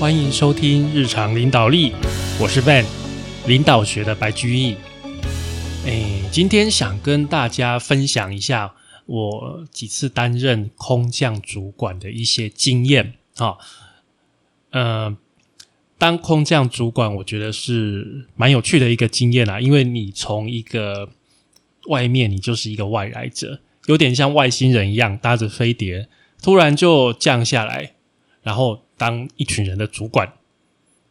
欢迎收听日常领导力，我是 Van，领导学的白居易。哎，今天想跟大家分享一下我几次担任空降主管的一些经验啊。呃，当空降主管，我觉得是蛮有趣的一个经验啊，因为你从一个外面，你就是一个外来者，有点像外星人一样搭着飞碟，突然就降下来，然后。当一群人的主管，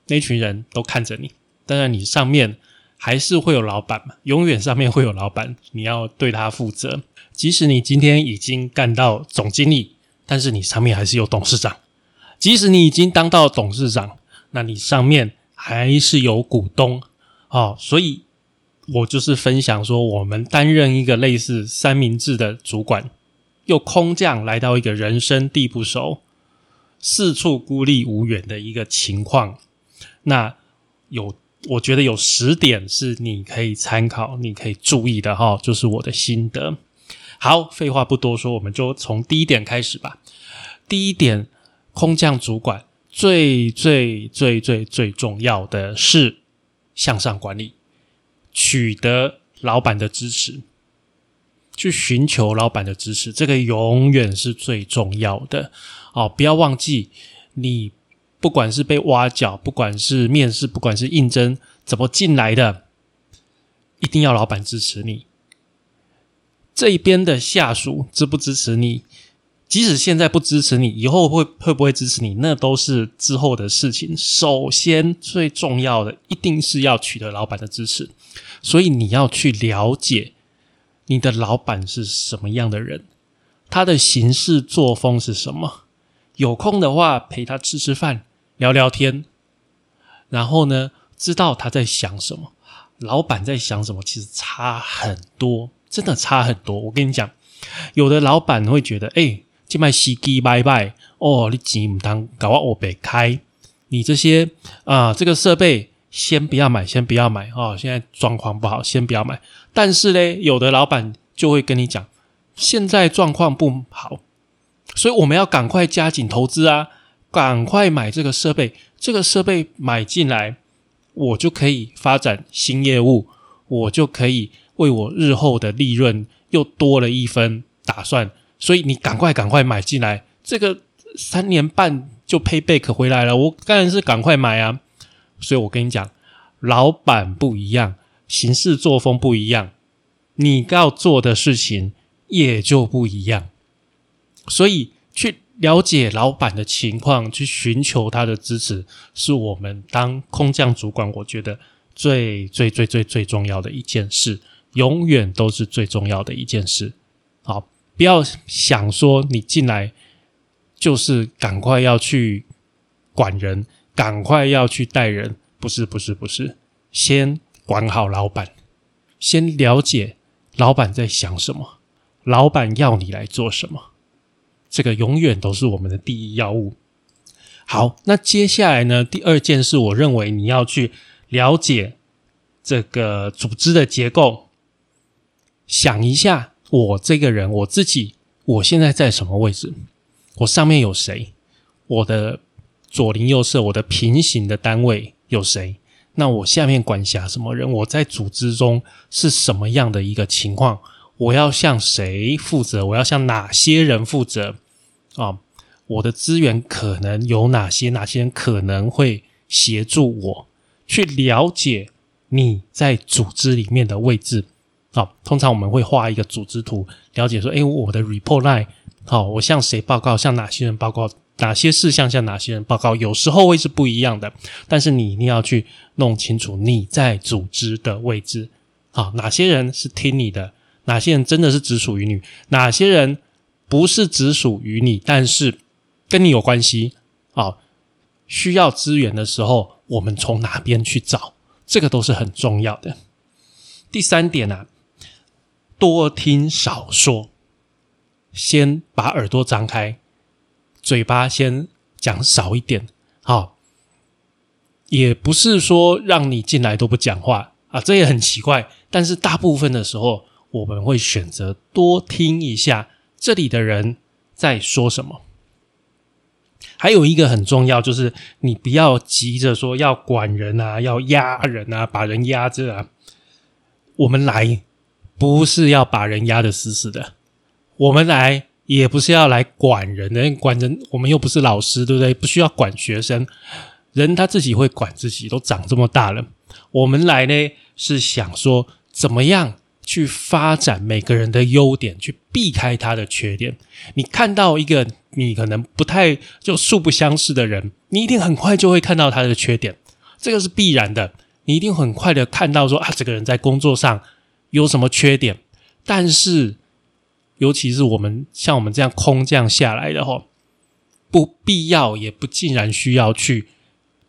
那群人都看着你。当然，你上面还是会有老板嘛，永远上面会有老板，你要对他负责。即使你今天已经干到总经理，但是你上面还是有董事长。即使你已经当到董事长，那你上面还是有股东。哦，所以我就是分享说，我们担任一个类似三明治的主管，又空降来到一个人生地不熟。四处孤立无援的一个情况，那有我觉得有十点是你可以参考、你可以注意的哈，就是我的心得。好，废话不多说，我们就从第一点开始吧。第一点，空降主管最最最最最重要的是向上管理，取得老板的支持，去寻求老板的支持，这个永远是最重要的。哦，不要忘记，你不管是被挖角，不管是面试，不管是应征，怎么进来的，一定要老板支持你。这一边的下属支不支持你？即使现在不支持你，以后会会不会支持你？那都是之后的事情。首先最重要的，一定是要取得老板的支持。所以你要去了解你的老板是什么样的人，他的行事作风是什么。有空的话，陪他吃吃饭，聊聊天，然后呢，知道他在想什么，老板在想什么，其实差很多，真的差很多。我跟你讲，有的老板会觉得，哎，这卖司机拜拜哦，你钱唔当搞我北开，你这些啊，这个设备先不要买，先不要买哦，现在状况不好，先不要买。但是呢，有的老板就会跟你讲，现在状况不好。所以我们要赶快加紧投资啊！赶快买这个设备，这个设备买进来，我就可以发展新业务，我就可以为我日后的利润又多了一分打算。所以你赶快赶快买进来，这个三年半就 pay back 回来了，我当然是赶快买啊！所以我跟你讲，老板不一样，行事作风不一样，你要做的事情也就不一样。所以，去了解老板的情况，去寻求他的支持，是我们当空降主管，我觉得最最最最最重要的一件事，永远都是最重要的一件事。好，不要想说你进来就是赶快要去管人，赶快要去带人，不是，不是，不是，先管好老板，先了解老板在想什么，老板要你来做什么。这个永远都是我们的第一要务。好，那接下来呢？第二件事，我认为你要去了解这个组织的结构，想一下，我这个人，我自己，我现在在什么位置？我上面有谁？我的左邻右舍，我的平行的单位有谁？那我下面管辖什么人？我在组织中是什么样的一个情况？我要向谁负责？我要向哪些人负责？啊，我的资源可能有哪些？哪些人可能会协助我去了解你在组织里面的位置？好，通常我们会画一个组织图，了解说，哎，我的 report line，好，我向谁报告？向哪些人报告？哪些事项向哪些人报告？有时候会是不一样的，但是你一定要去弄清楚你在组织的位置。好，哪些人是听你的？哪些人真的是只属于你？哪些人不是只属于你，但是跟你有关系？啊，需要资源的时候，我们从哪边去找？这个都是很重要的。第三点呢，多听少说，先把耳朵张开，嘴巴先讲少一点。好，也不是说让你进来都不讲话啊，这也很奇怪。但是大部分的时候。我们会选择多听一下这里的人在说什么。还有一个很重要，就是你不要急着说要管人啊，要压人啊，把人压着啊。我们来不是要把人压得死死的，我们来也不是要来管人的，管人我们又不是老师，对不对？不需要管学生，人他自己会管自己，都长这么大了。我们来呢是想说怎么样？去发展每个人的优点，去避开他的缺点。你看到一个你可能不太就素不相识的人，你一定很快就会看到他的缺点，这个是必然的。你一定很快的看到说啊，这个人在工作上有什么缺点。但是，尤其是我们像我们这样空降下来的话，不必要也不尽然需要去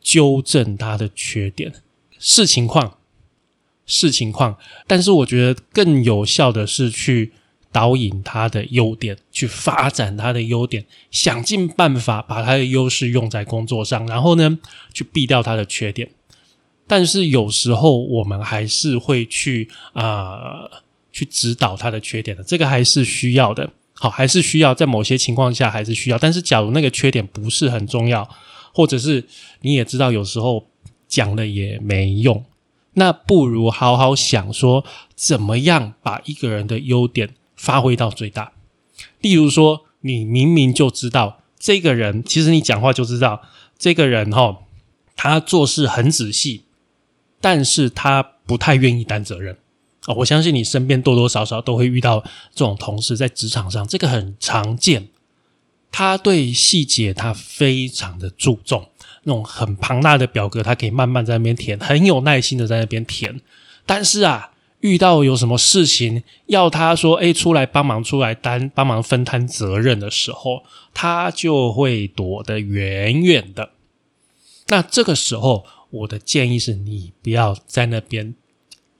纠正他的缺点，视情况。视情况，但是我觉得更有效的是去导引他的优点，去发展他的优点，想尽办法把他的优势用在工作上，然后呢，去避掉他的缺点。但是有时候我们还是会去啊，去指导他的缺点的，这个还是需要的。好，还是需要在某些情况下还是需要。但是假如那个缺点不是很重要，或者是你也知道，有时候讲了也没用。那不如好好想说，怎么样把一个人的优点发挥到最大。例如说，你明明就知道这个人，其实你讲话就知道这个人哈，他做事很仔细，但是他不太愿意担责任啊。我相信你身边多多少少都会遇到这种同事，在职场上这个很常见。他对细节他非常的注重。那种很庞大的表格，他可以慢慢在那边填，很有耐心的在那边填。但是啊，遇到有什么事情要他说，哎，出来帮忙，出来担帮忙分摊责任的时候，他就会躲得远远的。那这个时候，我的建议是你不要在那边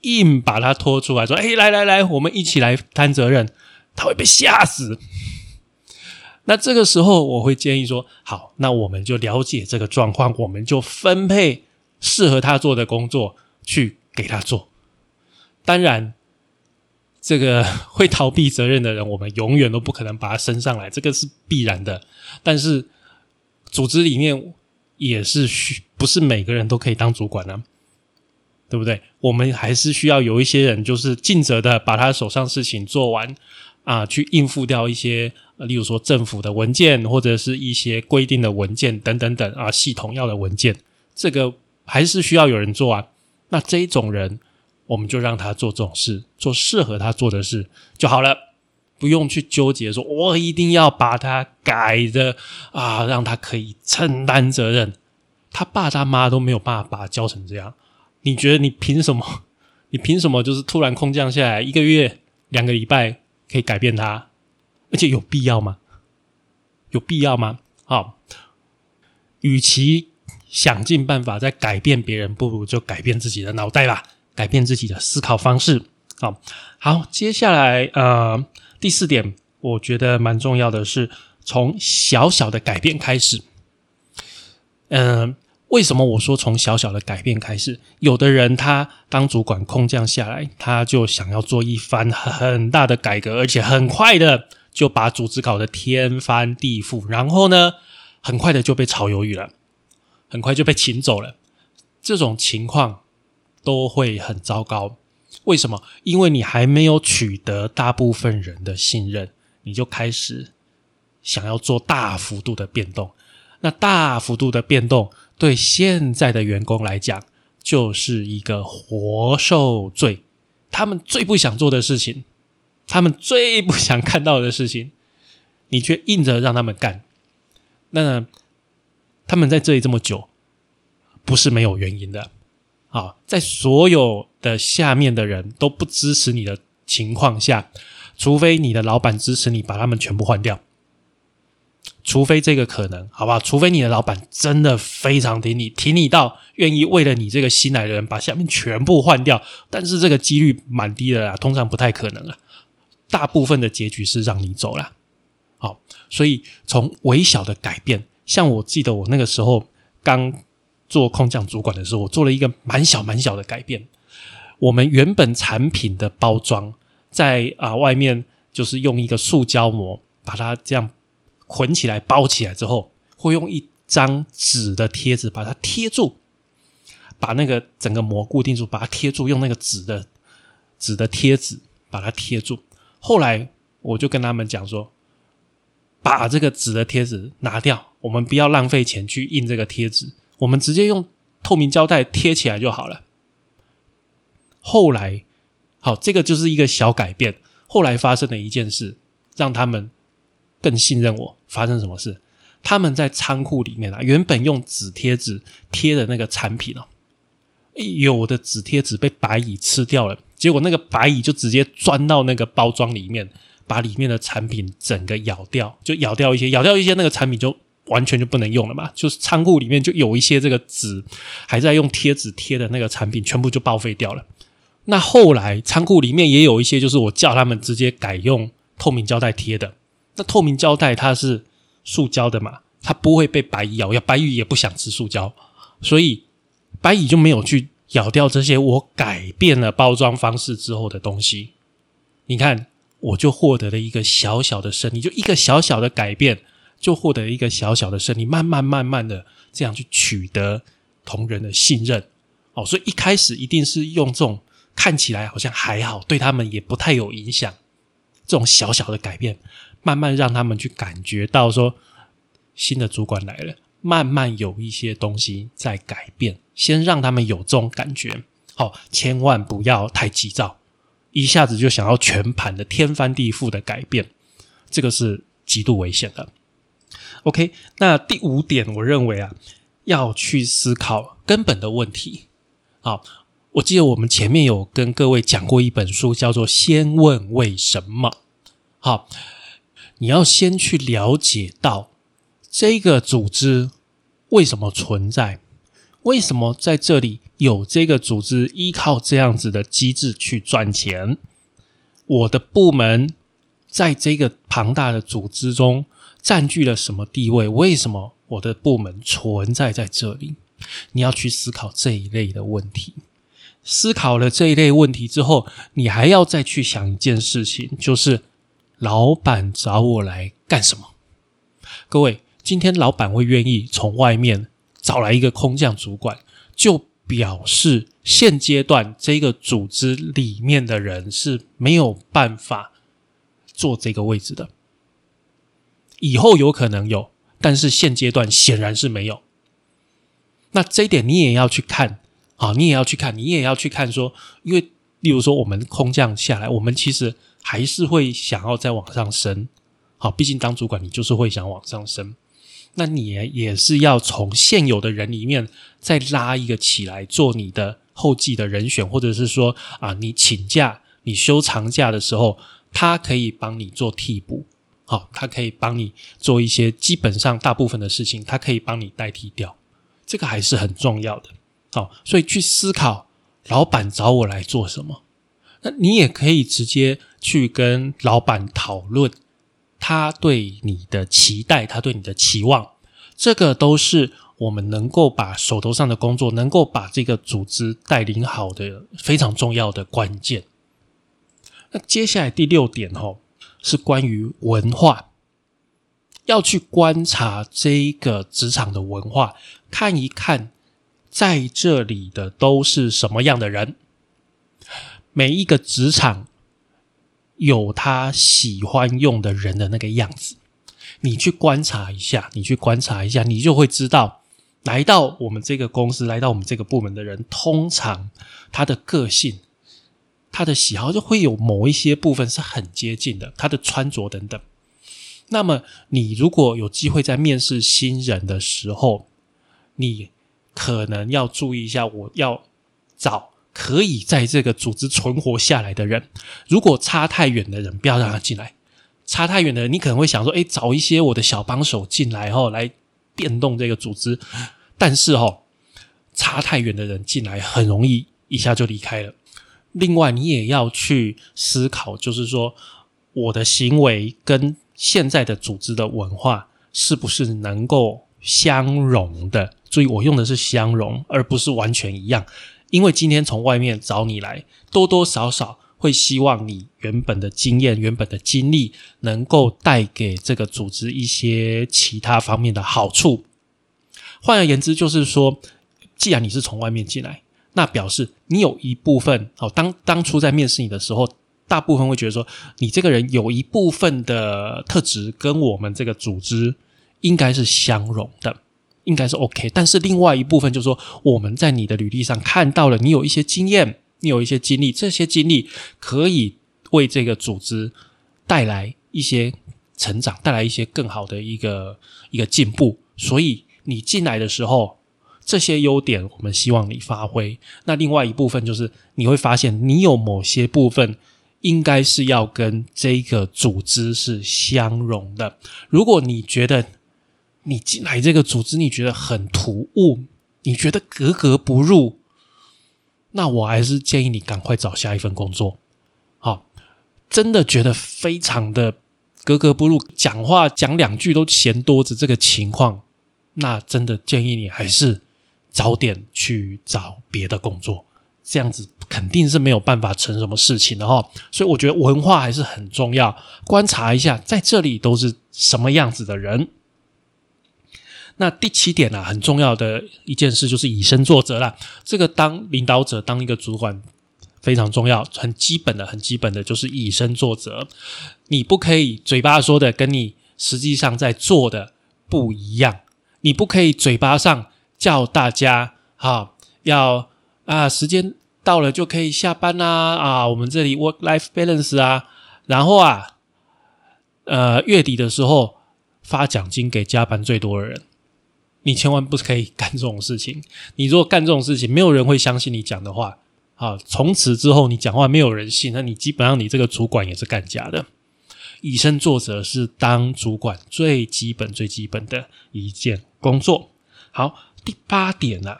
硬把他拖出来，说，哎，来来来，我们一起来担责任，他会被吓死。那这个时候，我会建议说：好，那我们就了解这个状况，我们就分配适合他做的工作去给他做。当然，这个会逃避责任的人，我们永远都不可能把他升上来，这个是必然的。但是，组织里面也是需不是每个人都可以当主管呢？对不对？我们还是需要有一些人，就是尽责的把他手上事情做完。啊，去应付掉一些，例如说政府的文件或者是一些规定的文件等等等啊，系统要的文件，这个还是需要有人做啊。那这一种人，我们就让他做这种事，做适合他做的事就好了，不用去纠结说，我一定要把他改的啊，让他可以承担责任。他爸他妈都没有办法把他教成这样，你觉得你凭什么？你凭什么就是突然空降下来一个月、两个礼拜？可以改变他，而且有必要吗？有必要吗？好，与其想尽办法在改变别人，不如就改变自己的脑袋吧，改变自己的思考方式。好，好，接下来呃，第四点，我觉得蛮重要的是从小小的改变开始。嗯。为什么我说从小小的改变开始？有的人他当主管空降下来，他就想要做一番很大的改革，而且很快的就把组织搞得天翻地覆，然后呢，很快的就被炒鱿鱼了，很快就被请走了。这种情况都会很糟糕。为什么？因为你还没有取得大部分人的信任，你就开始想要做大幅度的变动。那大幅度的变动。对现在的员工来讲，就是一个活受罪。他们最不想做的事情，他们最不想看到的事情，你却硬着让他们干。那他们在这里这么久，不是没有原因的。啊，在所有的下面的人都不支持你的情况下，除非你的老板支持你，把他们全部换掉。除非这个可能，好不好？除非你的老板真的非常挺你，挺你到愿意为了你这个新来的人把下面全部换掉，但是这个几率蛮低的啦，通常不太可能啊。大部分的结局是让你走了。好，所以从微小的改变，像我记得我那个时候刚做空降主管的时候，我做了一个蛮小蛮小的改变。我们原本产品的包装在啊外面就是用一个塑胶膜把它这样。捆起来包起来之后，会用一张纸的贴纸把它贴住，把那个整个膜固定住，把它贴住，用那个纸的纸的贴纸把它贴住。后来我就跟他们讲说，把这个纸的贴纸拿掉，我们不要浪费钱去印这个贴纸，我们直接用透明胶带贴起来就好了。后来，好，这个就是一个小改变。后来发生的一件事，让他们更信任我。发生什么事？他们在仓库里面啊，原本用纸贴纸贴的那个产品哦，有的纸贴纸被白蚁吃掉了，结果那个白蚁就直接钻到那个包装里面，把里面的产品整个咬掉，就咬掉一些，咬掉一些，那个产品就完全就不能用了嘛。就是仓库里面就有一些这个纸还在用贴纸贴的那个产品，全部就报废掉了。那后来仓库里面也有一些，就是我叫他们直接改用透明胶带贴的。那透明胶带它是塑胶的嘛，它不会被白蚁咬，咬白蚁也不想吃塑胶，所以白蚁就没有去咬掉这些我改变了包装方式之后的东西。你看，我就获得了一个小小的胜利，就一个小小的改变，就获得一个小小的胜利，慢慢慢慢的这样去取得同仁的信任。哦，所以一开始一定是用这种。看起来好像还好，对他们也不太有影响。这种小小的改变，慢慢让他们去感觉到说，新的主管来了，慢慢有一些东西在改变。先让他们有这种感觉，好，千万不要太急躁，一下子就想要全盘的天翻地覆的改变，这个是极度危险的。OK，那第五点，我认为啊，要去思考根本的问题。好。我记得我们前面有跟各位讲过一本书，叫做《先问为什么》。好，你要先去了解到这个组织为什么存在，为什么在这里有这个组织依靠这样子的机制去赚钱。我的部门在这个庞大的组织中占据了什么地位？为什么我的部门存在在这里？你要去思考这一类的问题。思考了这一类问题之后，你还要再去想一件事情，就是老板找我来干什么？各位，今天老板会愿意从外面找来一个空降主管，就表示现阶段这个组织里面的人是没有办法坐这个位置的。以后有可能有，但是现阶段显然是没有。那这一点你也要去看。啊，你也要去看，你也要去看。说，因为例如说，我们空降下来，我们其实还是会想要再往上升。好，毕竟当主管，你就是会想往上升。那你也是要从现有的人里面再拉一个起来，做你的后继的人选，或者是说啊，你请假、你休长假的时候，他可以帮你做替补。好，他可以帮你做一些基本上大部分的事情，他可以帮你代替掉。这个还是很重要的。好，所以去思考老板找我来做什么？那你也可以直接去跟老板讨论他对你的期待，他对你的期望，这个都是我们能够把手头上的工作，能够把这个组织带领好的非常重要的关键。那接下来第六点哦，是关于文化，要去观察这一个职场的文化，看一看。在这里的都是什么样的人？每一个职场有他喜欢用的人的那个样子，你去观察一下，你去观察一下，你就会知道，来到我们这个公司，来到我们这个部门的人，通常他的个性、他的喜好就会有某一些部分是很接近的，他的穿着等等。那么，你如果有机会在面试新人的时候，你。可能要注意一下，我要找可以在这个组织存活下来的人。如果差太远的人，不要让他进来。差太远的人，你可能会想说：“哎，找一些我的小帮手进来，后来变动这个组织。”但是，哦，差太远的人进来，很容易一下就离开了。另外，你也要去思考，就是说，我的行为跟现在的组织的文化是不是能够相融的。注意，我用的是相容，而不是完全一样。因为今天从外面找你来，多多少少会希望你原本的经验、原本的经历能够带给这个组织一些其他方面的好处。换而言之，就是说，既然你是从外面进来，那表示你有一部分哦，当当初在面试你的时候，大部分会觉得说，你这个人有一部分的特质跟我们这个组织应该是相容的，应该是 OK。但是另外一部分就是说，我们在你的履历上看到了你有一些经验。你有一些经历，这些经历可以为这个组织带来一些成长，带来一些更好的一个一个进步。所以你进来的时候，这些优点我们希望你发挥。那另外一部分就是你会发现，你有某些部分应该是要跟这个组织是相融的。如果你觉得你进来这个组织，你觉得很突兀，你觉得格格不入。那我还是建议你赶快找下一份工作。好，真的觉得非常的格格不入，讲话讲两句都嫌多子这个情况，那真的建议你还是早点去找别的工作。这样子肯定是没有办法成什么事情的哈。所以我觉得文化还是很重要，观察一下在这里都是什么样子的人。那第七点呢，很重要的一件事就是以身作则啦。这个当领导者、当一个主管非常重要，很基本的、很基本的就是以身作则。你不可以嘴巴说的跟你实际上在做的不一样。你不可以嘴巴上叫大家啊，要啊时间到了就可以下班啦啊，我们这里 work life balance 啊，然后啊，呃月底的时候发奖金给加班最多的人。你千万不可以干这种事情。你如果干这种事情，没有人会相信你讲的话。啊，从此之后你讲话没有人信，那你基本上你这个主管也是干假的。以身作则是当主管最基本、最基本的一件工作。好，第八点呢，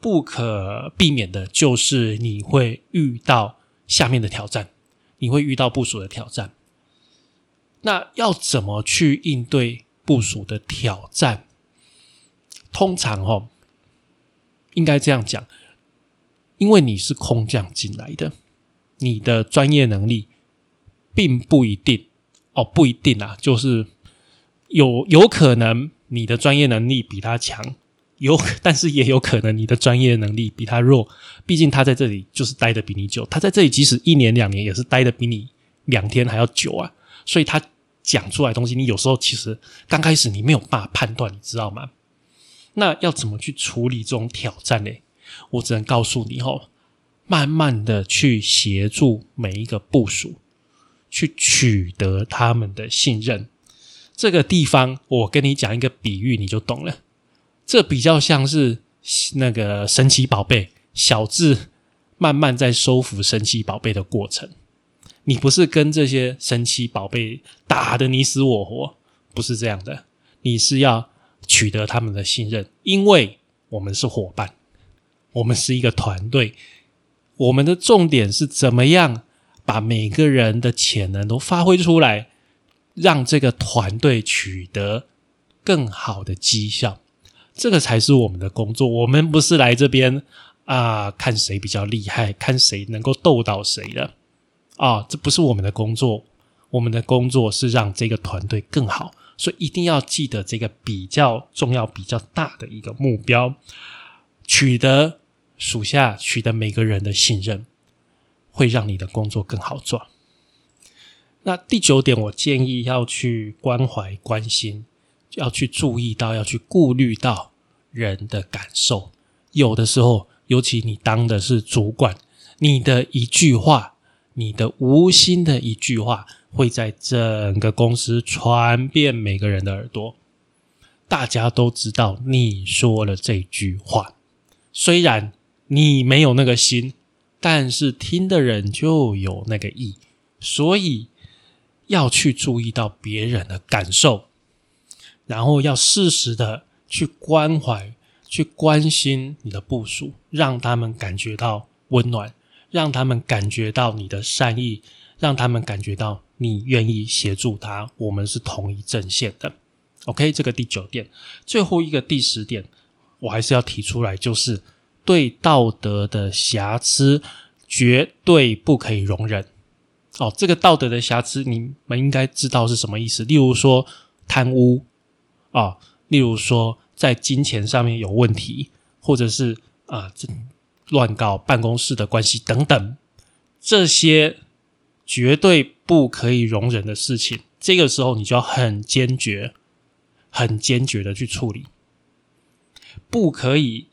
不可避免的就是你会遇到下面的挑战，你会遇到部署的挑战。那要怎么去应对部署的挑战？通常哦，应该这样讲，因为你是空降进来的，你的专业能力并不一定哦，不一定啊，就是有有可能你的专业能力比他强，有 但是也有可能你的专业能力比他弱。毕竟他在这里就是待的比你久，他在这里即使一年两年也是待的比你两天还要久啊。所以他讲出来东西，你有时候其实刚开始你没有办法判断，你知道吗？那要怎么去处理这种挑战呢？我只能告诉你哦，慢慢的去协助每一个部署，去取得他们的信任。这个地方，我跟你讲一个比喻，你就懂了。这比较像是那个神奇宝贝小智慢慢在收服神奇宝贝的过程。你不是跟这些神奇宝贝打的你死我活，不是这样的，你是要。取得他们的信任，因为我们是伙伴，我们是一个团队。我们的重点是怎么样把每个人的潜能都发挥出来，让这个团队取得更好的绩效。这个才是我们的工作。我们不是来这边啊看谁比较厉害，看谁能够斗倒谁的啊，这不是我们的工作。我们的工作是让这个团队更好。所以一定要记得这个比较重要、比较大的一个目标，取得属下、取得每个人的信任，会让你的工作更好做。那第九点，我建议要去关怀、关心，要去注意到、要去顾虑到人的感受。有的时候，尤其你当的是主管，你的一句话，你的无心的一句话。会在整个公司传遍每个人的耳朵，大家都知道你说了这句话。虽然你没有那个心，但是听的人就有那个意，所以要去注意到别人的感受，然后要适时的去关怀、去关心你的部署，让他们感觉到温暖，让他们感觉到你的善意，让他们感觉到。你愿意协助他，我们是同一阵线的。OK，这个第九点，最后一个第十点，我还是要提出来，就是对道德的瑕疵绝对不可以容忍。哦，这个道德的瑕疵，你们应该知道是什么意思。例如说贪污啊，例如说在金钱上面有问题，或者是啊这乱搞办公室的关系等等，这些绝对不可以容忍的事情。这个时候，你就要很坚决、很坚决的去处理，不可以。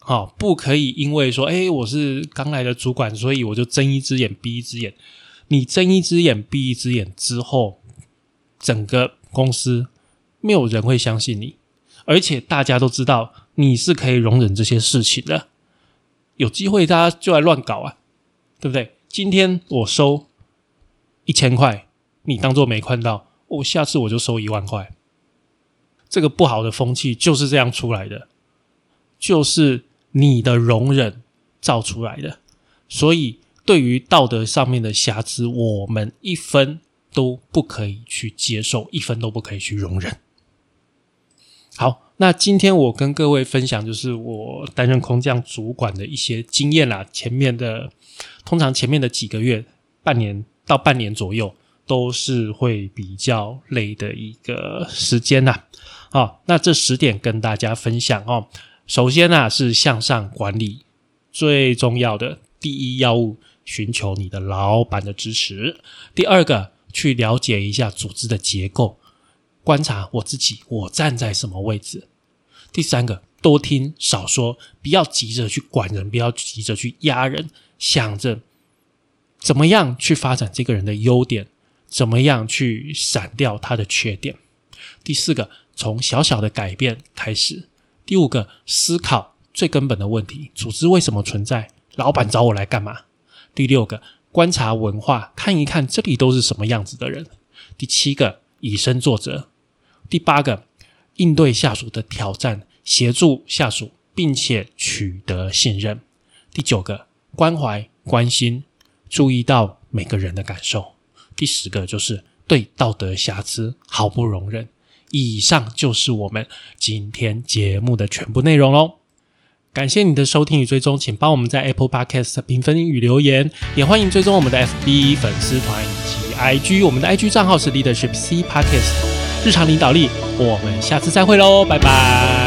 好，不可以因为说，哎，我是刚来的主管，所以我就睁一只眼闭一只眼。你睁一只眼闭一只眼之后，整个公司没有人会相信你，而且大家都知道你是可以容忍这些事情的。有机会大家就来乱搞啊，对不对？今天我收一千块，你当做没看到，我下次我就收一万块。这个不好的风气就是这样出来的，就是。你的容忍造出来的，所以对于道德上面的瑕疵，我们一分都不可以去接受，一分都不可以去容忍。好，那今天我跟各位分享，就是我担任空降主管的一些经验啦。前面的通常前面的几个月、半年到半年左右，都是会比较累的一个时间呐。好，那这十点跟大家分享哦。首先呢，是向上管理最重要的第一要务，寻求你的老板的支持。第二个，去了解一下组织的结构，观察我自己，我站在什么位置。第三个，多听少说，不要急着去管人，不要急着去压人，想着怎么样去发展这个人的优点，怎么样去闪掉他的缺点。第四个，从小小的改变开始。第五个，思考最根本的问题：组织为什么存在？老板找我来干嘛？第六个，观察文化，看一看这里都是什么样子的人。第七个，以身作则。第八个，应对下属的挑战，协助下属，并且取得信任。第九个，关怀关心，注意到每个人的感受。第十个，就是对道德瑕疵毫不容忍。以上就是我们今天节目的全部内容喽。感谢你的收听与追踪，请帮我们在 Apple Podcast 评分与留言，也欢迎追踪我们的 FB 粉丝团 IG，我们的 IG 账号是 Leadership C Podcast 日常领导力。我们下次再会喽，拜拜。